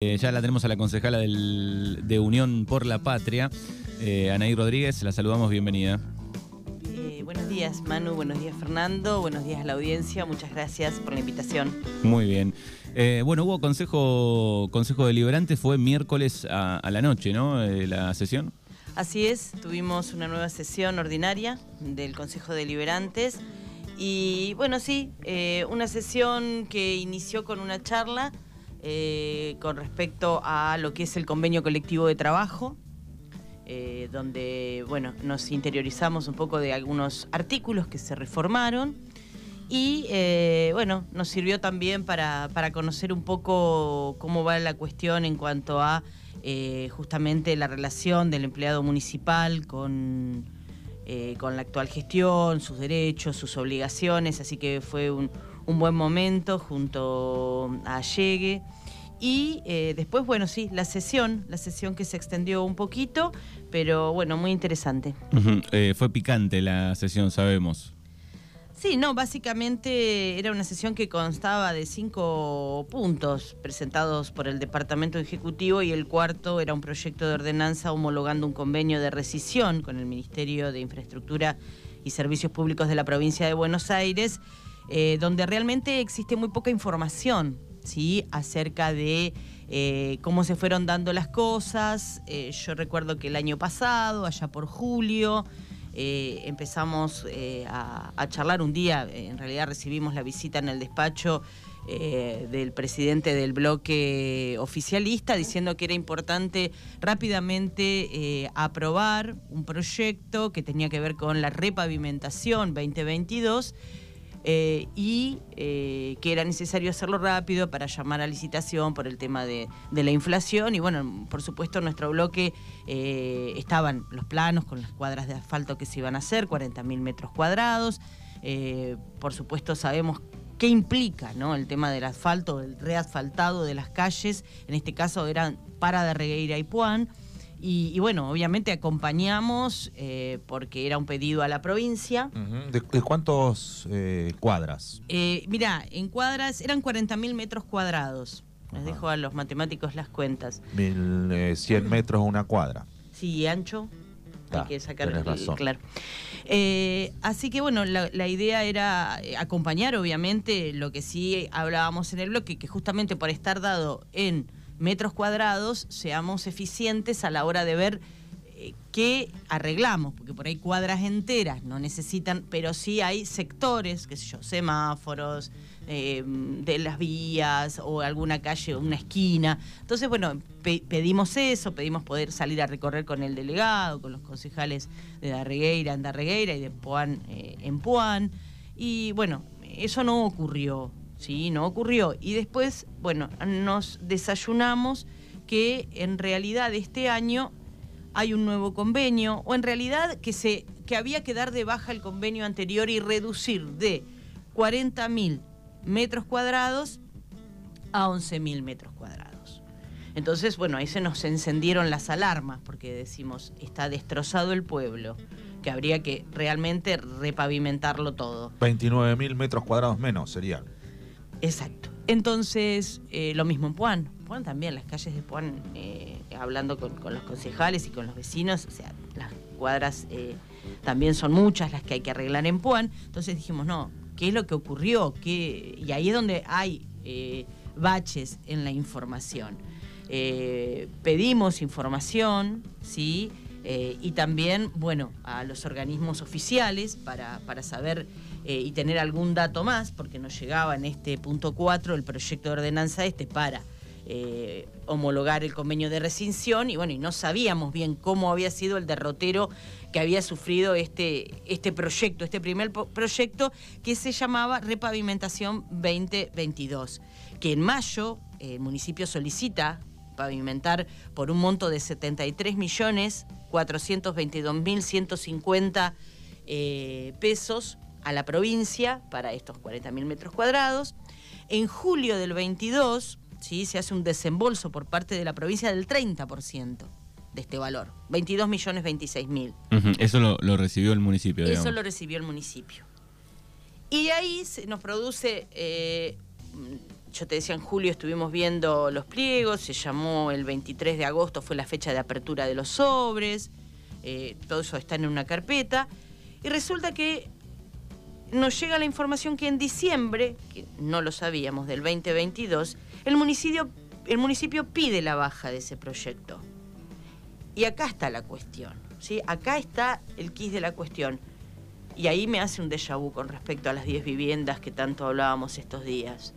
Eh, ya la tenemos a la concejala del- de Unión por la Patria, eh, Anaí Rodríguez, la saludamos, bienvenida. Eh, buenos días Manu, buenos días Fernando, buenos días a la audiencia, muchas gracias por la invitación. Muy bien. Bueno, hubo consejo, consejo deliberante, fue miércoles a, a la noche, ¿no? La sesión. Así es, tuvimos una nueva sesión ordinaria del Consejo Deliberantes y bueno, sí, una sesión que inició con una charla eh, con respecto a lo que es el convenio colectivo de trabajo, eh, donde bueno, nos interiorizamos un poco de algunos artículos que se reformaron y eh, bueno, nos sirvió también para, para conocer un poco cómo va la cuestión en cuanto a justamente la relación del empleado municipal con, con la actual gestión, sus derechos, sus obligaciones, así que fue un, un buen momento junto a Llegue. Y eh, después, bueno, sí, la sesión, la sesión que se extendió un poquito, pero bueno, muy interesante. Eh, fue picante la sesión, sabemos. Sí, no, básicamente era una sesión que constaba de cinco puntos presentados por el Departamento Ejecutivo y el cuarto era un proyecto de ordenanza homologando un convenio de rescisión con el Ministerio de Infraestructura y Servicios Públicos de la provincia de Buenos Aires, eh, donde realmente existe muy poca información ¿sí? acerca de eh, cómo se fueron dando las cosas. Eh, yo recuerdo que el año pasado, allá por julio, eh, empezamos a, a charlar un día, en realidad recibimos la visita en el despacho del presidente del bloque oficialista diciendo que era importante rápidamente aprobar un proyecto que tenía que ver con la repavimentación 2022 eh, y eh, que era necesario hacerlo rápido para llamar a licitación por el tema de, la inflación. Y bueno, por supuesto, en nuestro bloque eh, estaban los planos con las cuadras de asfalto que se iban a hacer, 40.000 metros cuadrados. Por supuesto, sabemos qué implica ¿no? el tema del asfalto, el reasfaltado de las calles. En este caso eran para de Regueira y Puan. Y, y bueno, obviamente acompañamos eh, porque era un pedido a la provincia. ¿De, de cuántos eh, cuadras? Eh, mirá, en cuadras eran 40.000 metros cuadrados. Les dejo a los matemáticos las cuentas. Mil, eh, 100 metros una cuadra. Sí, ancho. Ah, Hay que sacar el- razón. claro. Así que bueno, la, la idea era acompañar, obviamente, lo que sí hablábamos en el bloque, que justamente por estar dado en metros cuadrados, seamos eficientes a la hora de ver eh, qué arreglamos, porque por ahí cuadras enteras no necesitan, pero sí hay sectores, qué sé yo, semáforos, eh, de las vías o alguna calle o una esquina. Entonces, bueno, pe- pedimos eso, pedimos poder salir a recorrer con el delegado, con los concejales de Darregueira en Darregueira y de Puan eh, en Puan. Y bueno, eso no ocurrió, ¿sí? No ocurrió. Y después, bueno, nos desayunamos que en realidad este año hay un nuevo convenio, o en realidad que, se, que había que dar de baja el convenio anterior y reducir de 40.000 metros cuadrados a 11.000 metros cuadrados. Entonces, bueno, ahí se nos encendieron las alarmas, porque decimos, está destrozado el pueblo, que habría que realmente repavimentarlo todo. 29.000 metros cuadrados menos serían. Exacto. Entonces, eh, lo mismo en Puan. Puan también, las calles de Puan, eh, hablando con, los concejales y con los vecinos, o sea, las cuadras eh, también son muchas las que hay que arreglar en Puan. Entonces dijimos, no, ¿qué es lo que ocurrió? ¿Qué? Y ahí es donde hay eh, baches en la información. Pedimos información, ¿sí? Y también, bueno, a los organismos oficiales para, para saber eh, y tener algún dato más, porque nos llegaba en este punto 4 el proyecto de ordenanza este para eh, homologar el convenio de rescisión y bueno, y no sabíamos bien cómo había sido el derrotero que había sufrido este, este proyecto, este primer proyecto que se llamaba Repavimentación 2022, que en mayo eh, el municipio solicita pavimentar por un monto de 73 millones 422 mil 150 eh, pesos a la provincia para estos 40 mil metros cuadrados. En julio del 22 ¿sí? se hace un desembolso por parte de la provincia del 30% de este valor, 22 millones 26 mil. Eso lo, lo recibió el municipio, Eso digamos. lo recibió el municipio. Y de ahí se nos produce, eh, yo te decía, en julio estuvimos viendo los pliegos, se llamó el 23 de agosto, fue la fecha de apertura de los sobres, eh, todo eso está en una carpeta, y resulta que nos llega la información que en diciembre, que no lo sabíamos, del 2022, el municipio, pide la baja de ese proyecto. Y acá está la cuestión, ¿sí? Acá está el quis de la cuestión. Y ahí me hace un déjà vu con respecto a las 10 viviendas que tanto hablábamos estos días.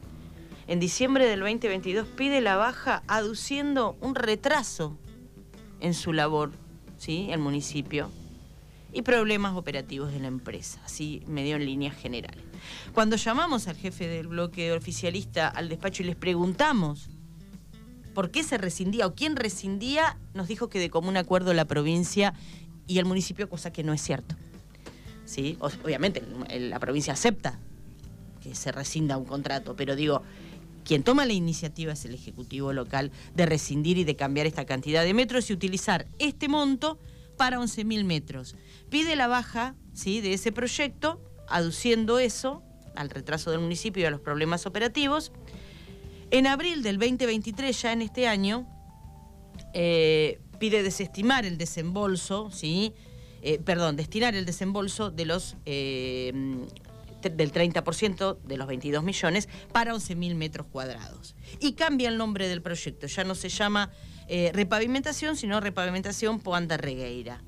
En diciembre del 2022 pide la baja aduciendo un retraso en su labor, ¿sí? El municipio y problemas operativos de la empresa, así medio en líneas generales. Cuando llamamos al jefe del bloque oficialista al despacho y les preguntamos por qué se rescindía o quién rescindía, nos dijo que de común acuerdo la provincia y el municipio, cosa que no es cierto. ¿Sí? Obviamente la provincia acepta que se rescinda un contrato, pero digo, quien toma la iniciativa es el Ejecutivo local de rescindir y de cambiar esta cantidad de metros y utilizar este monto para 11.000 metros. Pide la baja ¿sí? de ese proyecto, aduciendo eso al retraso del municipio y a los problemas operativos. En abril del 2023, ya en este año, eh, pide desestimar el desembolso, ¿sí? Eh, perdón, destinar el desembolso de los, eh, del 30% de los 22 millones para 11.000 metros cuadrados. Y cambia el nombre del proyecto, ya no se llama eh, repavimentación, sino repavimentación Poanda Regueira.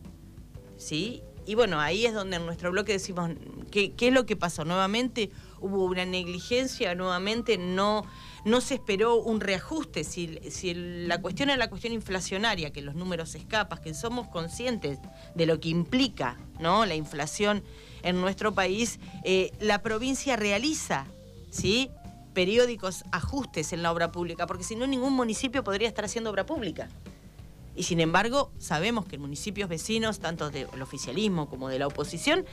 ¿Sí? Y bueno, ahí es donde en nuestro bloque decimos, ¿qué, es lo que pasó? Nuevamente hubo una negligencia, nuevamente no, no se esperó un reajuste. Si, si la cuestión es la cuestión inflacionaria, que los números escapan, que somos conscientes de lo que implica ¿no? la inflación en nuestro país, eh, la provincia realiza ¿sí? Periódicos ajustes en la obra pública, porque si no ningún municipio podría estar haciendo obra pública. Y sin embargo, sabemos que municipios vecinos, tanto del oficialismo como de la oposición,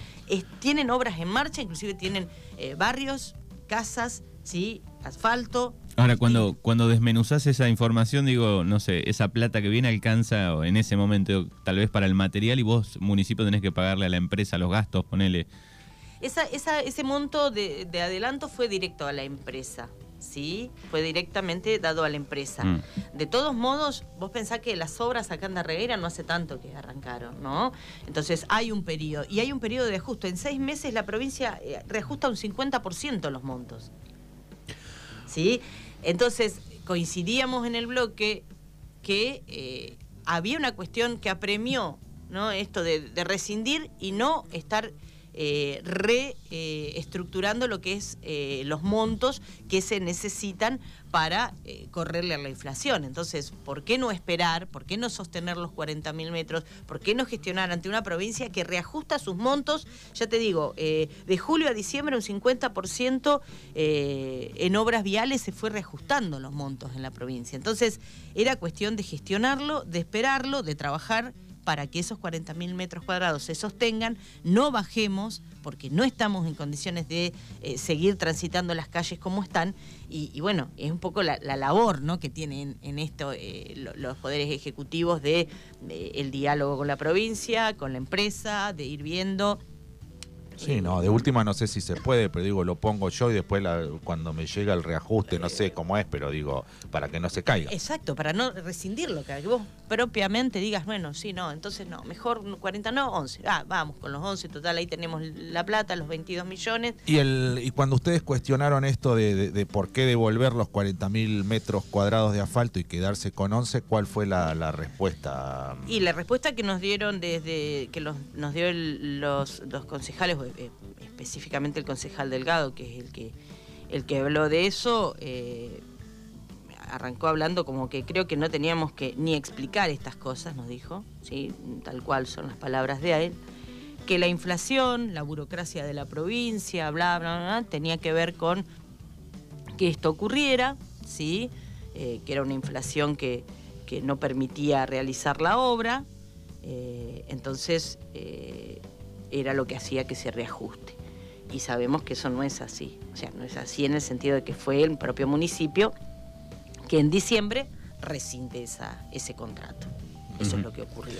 tienen obras en marcha, inclusive tienen eh, barrios, casas, ¿sí? asfalto. Ahora, cuando, cuando desmenuzás esa información, digo, no sé, esa plata que viene alcanza en ese momento tal vez para el material y vos, municipio, tenés que pagarle a la empresa los gastos, ponele esa, ese monto de, adelanto fue directo a la empresa. ¿sí? Fue directamente dado a la empresa. Mm. De todos modos, vos pensás que las obras acá en Darreguera no hace tanto que arrancaron, ¿no? Entonces hay un periodo, y hay un periodo de ajuste. En seis meses la provincia eh, reajusta un 50% los montos. ¿Sí? Entonces, coincidíamos en el bloque que eh, había una cuestión que apremió, ¿no? Esto de, de rescindir y no estar eh, reestructurando lo que es eh, los montos que se necesitan para eh, correrle a la inflación. Entonces, ¿por qué no esperar? ¿Por qué no sostener los 40.000 metros? ¿Por qué no gestionar ante una provincia que reajusta sus montos? Ya te digo, de julio a diciembre un 50% en obras viales se fue reajustando los montos en la provincia. Entonces, era cuestión de gestionarlo, de esperarlo, de trabajar para que esos 40.000 metros cuadrados se sostengan, no bajemos, porque no estamos en condiciones de eh, seguir transitando las calles como están. Y, bueno, es un poco la, labor ¿no? que tienen en esto eh, los poderes ejecutivos de, el diálogo con la provincia, con la empresa, de ir viendo Sí, no, de última no sé si se puede, pero digo, lo pongo yo y después cuando me llega el reajuste, no sé cómo es, pero digo, para que no se caiga. Exacto, para no rescindirlo, que vos propiamente digas, bueno, sí, no, entonces no, mejor 40 no, 11. Ah, vamos con los 11, total, ahí tenemos la plata, los 22 millones. Y, el, y cuando ustedes cuestionaron esto de, por qué devolver los 40 mil metros cuadrados de asfalto y quedarse con 11, ¿cuál fue la, respuesta? Y la respuesta que nos dieron desde, que nos dio los, los concejales eh, específicamente el concejal Delgado, que es el que, el que habló de eso, eh, arrancó hablando como que creo que no teníamos que ni explicar estas cosas, nos dijo, ¿sí? tal cual son las palabras de él, que la inflación, la burocracia de la provincia, bla, bla, bla, tenía que ver con que esto ocurriera, ¿sí? Eh, que era una inflación que, que, no permitía realizar la obra. entonces, era lo que hacía que se reajuste. Y sabemos que eso no es así. O sea, no es así en el sentido de que fue el propio municipio que en diciembre rescinde esa, ese contrato. Eso es lo que ocurrió.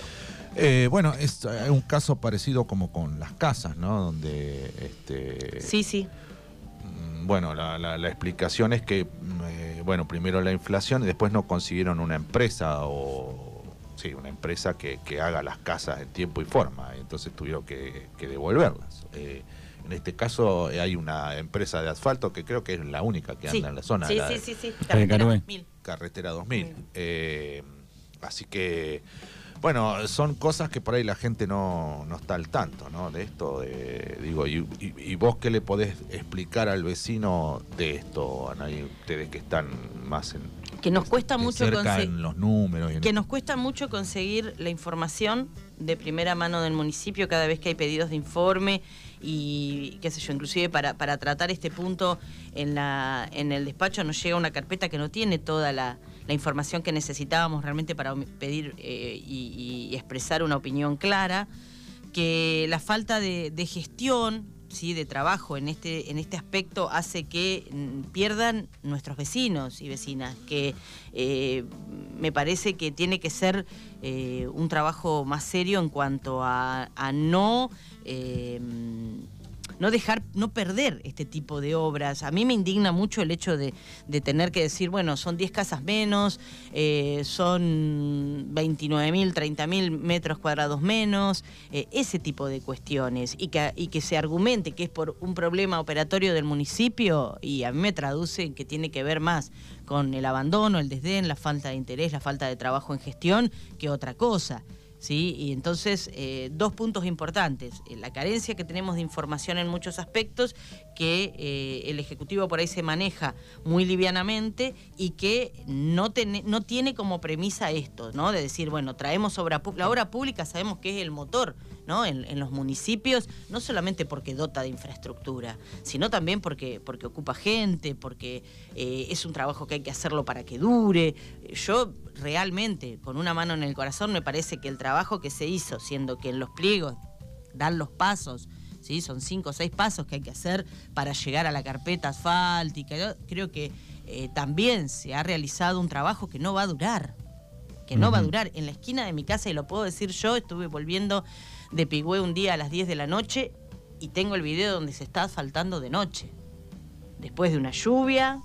Eh, bueno, es un caso parecido como con las casas, ¿no? Donde... Este, sí, sí bueno, la, la- la explicación es que, mm, eh, bueno, primero la inflación y después no consiguieron una empresa o, sí, una empresa que, que haga las casas en tiempo y forma, entonces tuvieron que, que devolverlas. Eh, en este caso eh, hay una empresa de asfalto que creo que es la única que anda Sí. en la zona. Sí, la sí, sí, sí. Carué. 2000. Carretera 2000. Mm. Eh, así que, bueno, son cosas que por ahí la gente no, no está al tanto, ¿no? De esto, de, digo, y, y- y vos qué le podés explicar al vecino de esto, Anaí, ustedes que están más en, Que nos cuesta de mucho cerca conse- en los números. y en- que nos cuesta mucho conseguir la información de primera mano del municipio cada vez que hay pedidos de informe y qué sé yo, inclusive para, para tratar este punto en, la, en el despacho nos llega una carpeta que no tiene toda la, la información que necesitábamos realmente para pedir eh, y, y expresar una opinión clara, que la falta de, de gestión, ¿sí? de trabajo en este, en este aspecto hace que mm, pierdan nuestros vecinos y vecinas, que eh, me parece que tiene que ser eh, un trabajo más serio en cuanto a, no... eh, no dejar, no perder este tipo de obras. A mí me indigna mucho el hecho de, tener que decir, bueno, son 10 casas menos, eh, son 29.000, 30.000 metros cuadrados menos, eh, ese tipo de cuestiones. Y que, y que se argumente que es por un problema operatorio del municipio, y a mí me traduce que tiene que ver más con el abandono, el desdén, la falta de interés, la falta de trabajo en gestión, que otra cosa. ¿Sí? Y entonces, eh, dos puntos importantes. Eh, La carencia que tenemos de información en muchos aspectos, que eh, el Ejecutivo por ahí se maneja muy livianamente y que no, tene- no tiene como premisa esto, ¿no? De decir, bueno, traemos obra. La obra pública sabemos que es el motor, ¿no? En, en los municipios, no solamente porque dota de infraestructura, sino también porque, porque ocupa gente, porque eh, es un trabajo que hay que hacerlo para que dure. Yo realmente, con una mano en el corazón, me parece que el trabajo que se hizo, siendo que en los pliegos dan los pasos, ¿sí? son cinco o seis pasos que hay que hacer para llegar a la carpeta asfáltica, yo creo que eh, también se ha realizado un trabajo que no va a durar que no va a durar. En la esquina de mi casa, y lo puedo decir yo, estuve volviendo de Pigüé un día a las 10 de la noche y tengo el video donde se está asfaltando de noche. Después de una lluvia,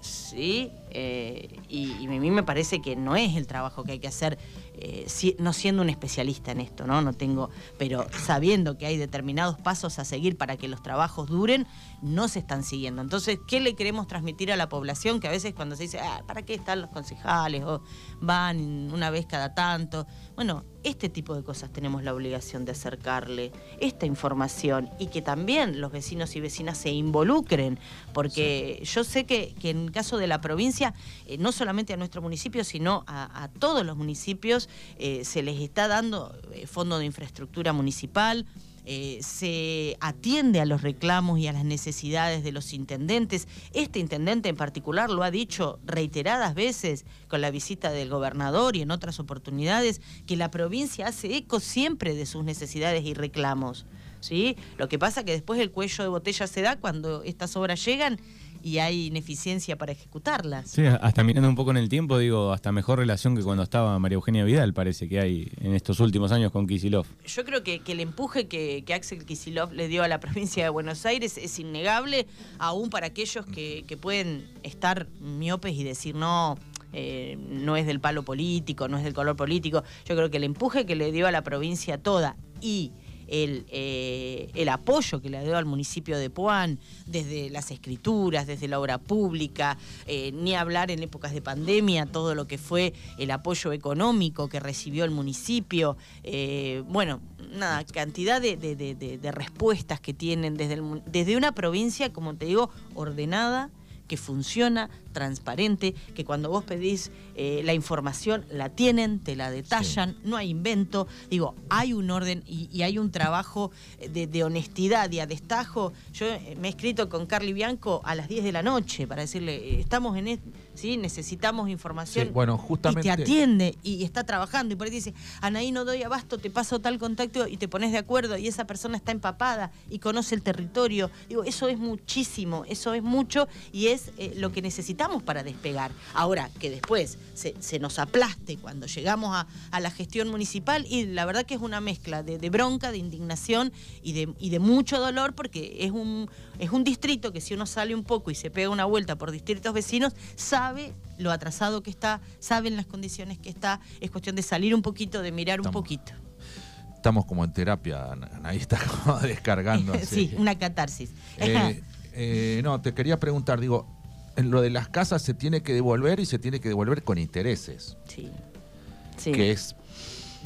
sí, eh, y, a mí me parece que no es el trabajo que hay que hacer, eh, no siendo un especialista en esto, ¿no? No tengo, pero sabiendo que hay determinados pasos a seguir para que los trabajos duren, no se están siguiendo. Entonces, ¿qué le queremos transmitir a la población? Que a veces cuando se dice, ah, ¿para qué están los concejales? O van una vez cada tanto. Bueno, este tipo de cosas tenemos la obligación de acercarle esta información y que también los vecinos y vecinas se involucren, porque yo sé que, que en el caso de la provincia, eh, no solamente a nuestro municipio, sino a, a todos los municipios, eh, se les está dando eh, fondo de infraestructura municipal, eh, se atiende a los reclamos y a las necesidades de los intendentes. Este intendente en particular lo ha dicho reiteradas veces con la visita del gobernador y en otras oportunidades, que la provincia hace eco siempre de sus necesidades y reclamos. ¿sí? Lo que pasa que después el cuello de botella se da cuando estas obras llegan y hay ineficiencia para ejecutarlas. Sí, hasta mirando un poco en el tiempo, digo, hasta mejor relación que cuando estaba María Eugenia Vidal, parece que hay en estos últimos años con Kisilov. Yo creo que, que el empuje que, que Axel Kisilov le dio a la provincia de Buenos Aires es innegable, aún para aquellos que, que pueden estar miopes y decir no. eh, no es del palo político, no es del color político. Yo creo que el empuje que le dio a la provincia toda y el, eh, el apoyo que le dio al municipio de Puan, desde las escrituras, desde la obra pública, eh, ni hablar en épocas de pandemia, todo lo que fue el apoyo económico que recibió el municipio, eh, bueno, nada, cantidad de, de- de- de- respuestas que tienen desde, el desde una provincia, como te digo, ordenada que funciona, transparente, que cuando vos pedís eh, la información la tienen, te la detallan, no hay invento, digo, hay un orden y, y hay un trabajo de, de honestidad y a destajo. Yo eh, me he escrito con Carly Bianco a las 10 de la noche para decirle, eh, estamos en esto, ¿sí? necesitamos información. Sí, bueno, Y justamente. te atiende y está trabajando y por ahí te dice, Anaí no doy abasto, te paso tal contacto y te pones de acuerdo y esa persona está empapada y conoce el territorio. Digo, eso es muchísimo, eso es mucho y es eh, lo que necesitamos para despegar. Ahora, que después se, nos aplaste cuando llegamos a, la gestión municipal, y la verdad que es una mezcla de, bronca, de indignación y de, y de mucho dolor, porque es un, es un distrito que si uno sale un poco y se pega una vuelta por distritos vecinos, sabe lo atrasado que está, saben las condiciones que está, es cuestión de salir un poquito, de mirar un poquito. Estamos como en terapia, ahí está como descargando. sí, una catarsis. Eh, eh, no, te quería preguntar, digo, en lo de las casas se tiene que devolver y se tiene que devolver con intereses. Sí. sí. Que es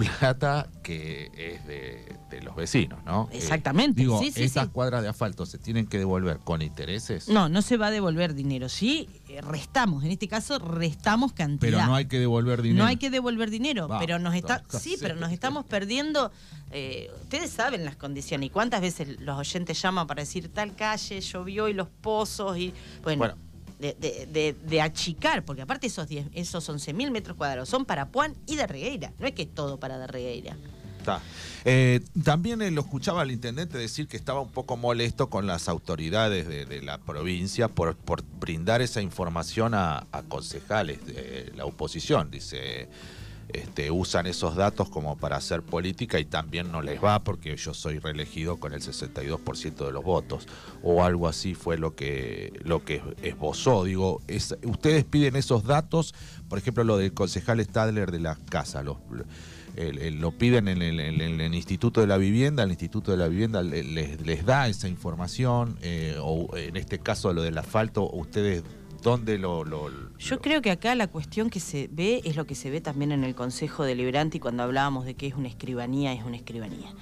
plata que es de, los vecinos, ¿no? Eh, Exactamente. digo, ¿esas cuadras de asfalto se tienen que devolver con intereses? No, no se va a devolver dinero. Sí, eh, restamos, en este caso restamos cantidad. Pero no hay que devolver dinero. No hay que devolver dinero, pero nos está, sí, pero nos estamos perdiendo. Eh, ustedes saben las condiciones y cuántas veces los oyentes llaman para decir tal calle llovió y los pozos y bueno de, achicar, porque aparte esos, 10, esos 11.000 metros cuadrados son para Puan y de Regueira, no es que es todo para de Regueira. Eh, también lo escuchaba al intendente decir que estaba un poco molesto con las autoridades de, la provincia por, por, brindar esa información a concejales de la oposición. Dice, este, usan esos datos como para hacer política y también no les va porque yo soy reelegido con el 62% de los votos. O algo así fue lo que lo que esbozó. Digo es, ustedes piden esos datos por ejemplo lo del concejal Stadler de la casa lo piden en el, Instituto de la Vivienda, el Instituto de la Vivienda les, les da esa información, eh, o en este caso lo del asfalto, ustedes ¿Dónde lo, Yo creo que acá la cuestión que se ve es lo que se ve también en el Consejo Deliberante y cuando hablábamos de que es una escribanía, es una escribanía.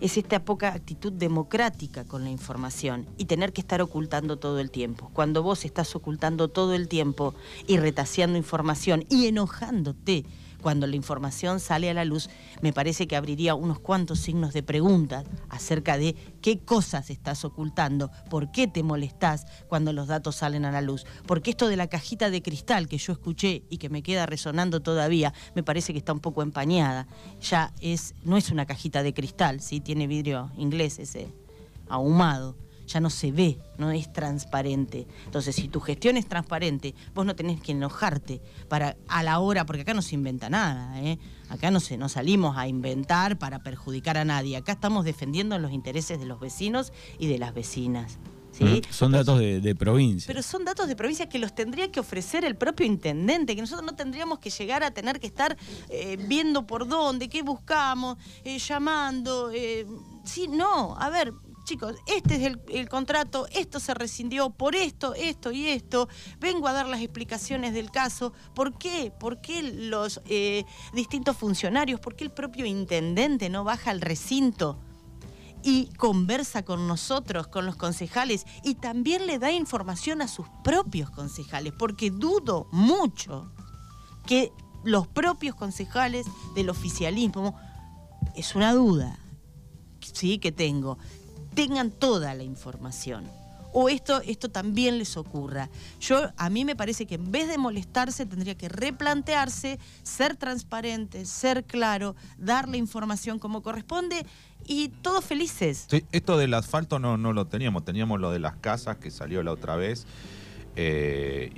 Es esta poca actitud democrática con la información y tener que estar ocultando todo el tiempo. Cuando vos estás ocultando todo el tiempo y retaseando información y enojándote cuando la información sale a la luz, me parece que abriría unos cuantos signos de preguntas acerca de qué cosas estás ocultando, por qué te molestás cuando los datos salen a la luz. Porque esto de la cajita de cristal que yo escuché y que me queda resonando todavía, me parece que está un poco empañada. Ya es, no es una cajita de cristal, ¿sí? tiene vidrio inglés ese ahumado ya no se ve, no es transparente. Entonces, si tu gestión es transparente, vos no tenés que enojarte para a la hora, porque acá no se inventa nada, ¿eh? acá no, se, no salimos a inventar para perjudicar a nadie, acá estamos defendiendo los intereses de los vecinos y de las vecinas. ¿Sí? Mm, son datos de, provincia. Pero son datos de provincia que los tendría que ofrecer el propio intendente, que nosotros no tendríamos que llegar a tener que estar eh, viendo por dónde, qué buscamos, eh, llamando. sí, no, a ver, chicos, este es el, contrato, esto se rescindió por esto, esto y esto, vengo a dar las explicaciones del caso, ¿por qué? ¿Por qué los eh, distintos funcionarios, por qué el propio intendente no baja al recinto? y conversa con nosotros, con los concejales, y también le da información a sus propios concejales, porque dudo mucho que los propios concejales del oficialismo, es una duda, sí, que tengo, tengan toda la información. O esto, esto también les ocurra. Yo, a mí me parece que en vez de molestarse, tendría que replantearse, ser transparente, ser claro, dar la información como corresponde y todos felices. Esto del asfalto no, no lo teníamos, teníamos lo de las casas que salió la otra vez. Eh,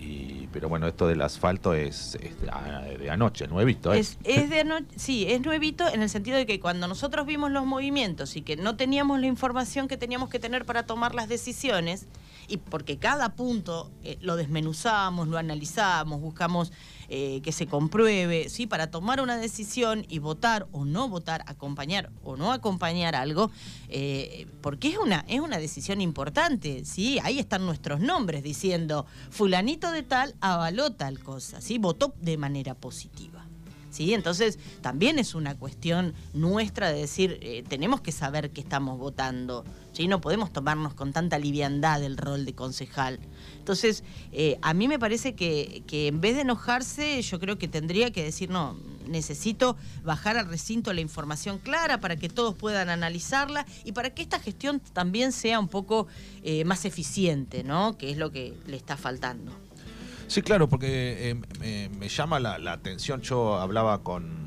pero bueno, esto del asfalto es, de, anoche, nuevito. ¿eh? Es, es de anoche, sí, es nuevito en el sentido de que cuando nosotros vimos los movimientos y que no teníamos la información que teníamos que tener para tomar las decisiones, y porque cada punto eh, lo desmenuzamos, lo analizamos, buscamos eh, que se compruebe, ¿sí? Para tomar una decisión y votar o no votar, acompañar o no acompañar algo, eh, porque es una, es una decisión importante, ¿sí? Ahí están nuestros nombres diciendo, fulanito de tal avaló tal cosa, ¿sí? Votó de manera positiva. ¿Sí? Entonces también es una cuestión nuestra de decir, tenemos que saber qué estamos votando, ¿sí? No podemos tomarnos con tanta liviandad el rol de concejal. Entonces, eh, a mí me parece que, en vez de enojarse, yo creo que tendría que decir, no, necesito bajar al recinto la información clara para que todos puedan analizarla y para que esta gestión también sea un poco eh, más eficiente, ¿no? Que es lo que le está faltando. Sí, claro, porque eh, me, llama la, la atención, yo hablaba con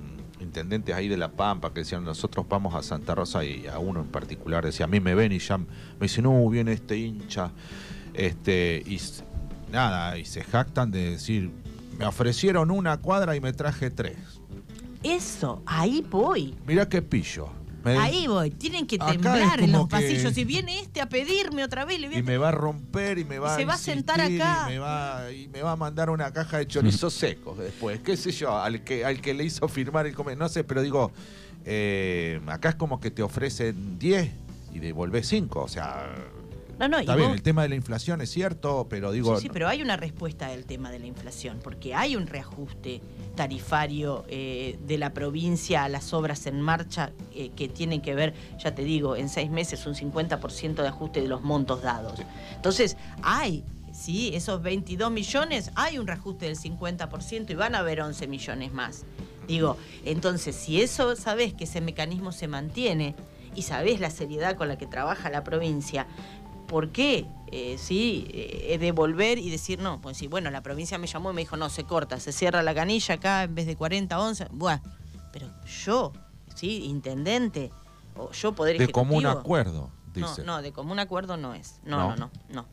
intendentes ahí de La Pampa que decían, nosotros vamos a Santa Rosa y a uno en particular decía, a mí me ven y ya me dicen, no, viene este hincha. Este, y nada, y se jactan de decir, me ofrecieron una cuadra y me traje tres. Eso, ahí voy. Mira qué pillo. Me- Ahí voy. Tienen que Acá temblar en los que- pasillos. Si viene este a pedirme otra vez, le voy a y me va a romper y me va se a va a sentar acá. y me va y me va a mandar una caja de chorizos secos después qué sé yo al que al que le hizo firmar el come no sé pero digo eh, acá es como que te ofrecen 10 y devolvés 5 o sea No, no, y está bien vos- el tema de la inflación es cierto pero digo sí, sí, pero hay una respuesta al tema de la inflación, porque hay un reajuste tarifario eh, de la provincia a las obras en marcha eh, que tienen que ver, ya te digo, en seis meses un 50% de ajuste de los montos dados. Entonces, hay, sí, esos 22 millones, hay un reajuste del 50% y van a haber 11 millones más. Digo, entonces, si eso sabes que ese mecanismo se mantiene y sabes la seriedad con la que trabaja la provincia, ¿por qué? Eh, sí, eh, devolver y decir no. Pues sí, bueno, la provincia me llamó y me dijo, no, se corta, se cierra la canilla acá en vez de 40, 11. Bueno, pero yo, sí, intendente, o yo poder de ejecutivo. común acuerdo No, dice no, de común acuerdo no es. No, ¿No? no, no, no.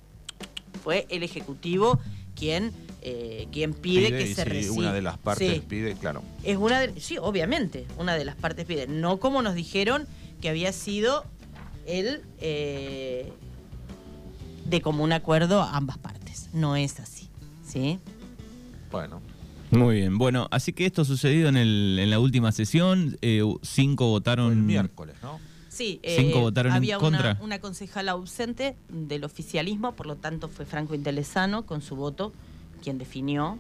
Fue el ejecutivo quien, eh, quien pide, Pide, que y se si reciba. una de las partes Sí. pide claro Es una de, sí, obviamente, una de las partes pide. No como nos dijeron que había sido el eh, de común acuerdo a ambas partes. No es así. ¿Sí? bueno Muy bien. Bueno, así que esto sucedido en, el, en la última sesión. eh, cinco votaron. el miércoles no Sí, Cinco votaron en había contra. Una, una concejala ausente del oficialismo, por lo tanto fue Franco Intelesano con su voto quien definió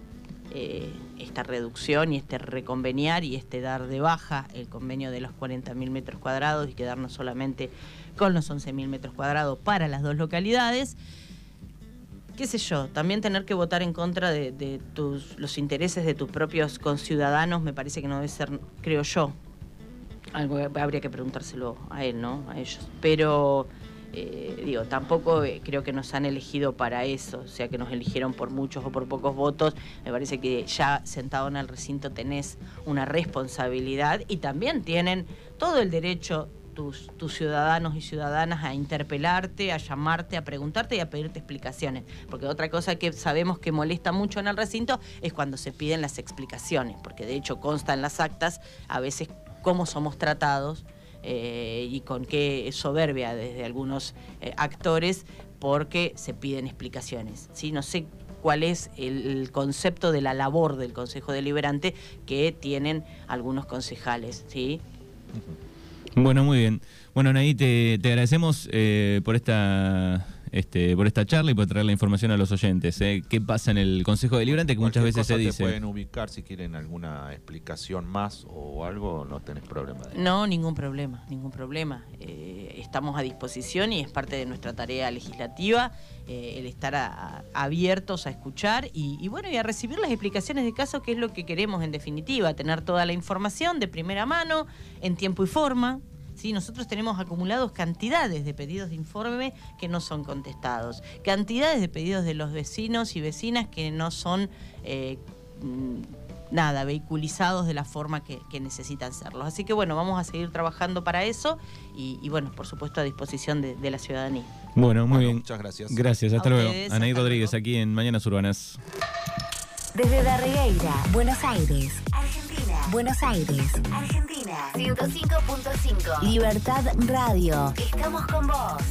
eh, esta reducción y este reconveniar y este dar de baja el convenio de los 40.000 metros cuadrados y quedarnos solamente con los 11.000 metros cuadrados para las dos localidades. qué sé yo, también tener que votar en contra de, de tus, los intereses de tus propios conciudadanos me parece que no debe ser, creo yo, algo habría que preguntárselo a él, ¿no? A ellos. Pero, eh, digo, tampoco eh, creo que nos han elegido para eso, o sea, que nos eligieron por muchos o por pocos votos. Me parece que ya sentado en el recinto tenés una responsabilidad y también tienen todo el derecho tus, tus ciudadanos y ciudadanas a interpelarte, a llamarte, a preguntarte y a pedirte explicaciones. Porque otra cosa que sabemos que molesta mucho en el recinto es cuando se piden las explicaciones, porque de hecho consta en las actas a veces cómo somos tratados eh, y con qué soberbia desde algunos eh, actores porque se piden explicaciones. ¿sí? No sé cuál es el, concepto de la labor del Consejo Deliberante que tienen algunos concejales. ¿sí? Bueno, muy bien. Bueno, Anaí, te, te agradecemos eh, por esta este, por esta charla y por traer la información a los oyentes. eh. ¿Qué pasa en el Consejo Deliberante? Que muchas veces se cosa te dice. pueden ubicar si quieren alguna explicación más o algo, no tenés problema. de- No, ningún problema, ningún problema. Eh, estamos a disposición y es parte de nuestra tarea legislativa eh, el estar a- a- abiertos a escuchar y, y bueno, y a recibir las explicaciones de caso, que es lo que queremos en definitiva, tener toda la información de primera mano, en tiempo y forma. ¿Sí? Nosotros tenemos acumulados cantidades de pedidos de informe que no son contestados, cantidades de pedidos de los vecinos y vecinas que no son... eh, mm, nada, vehiculizados de la forma que, que necesitan serlos. Así que bueno, vamos a seguir trabajando para eso y, y, bueno, por supuesto a disposición de, de la ciudadanía. Bueno, muy Bueno, bien. muchas gracias. Gracias, hasta A luego. ustedes, Anaí hasta Rodríguez, luego. aquí en Mañanas Urbanas. Desde Darregueira, Buenos Aires, Argentina. Buenos Aires, Argentina. 105.5. Libertad Radio. Estamos con vos.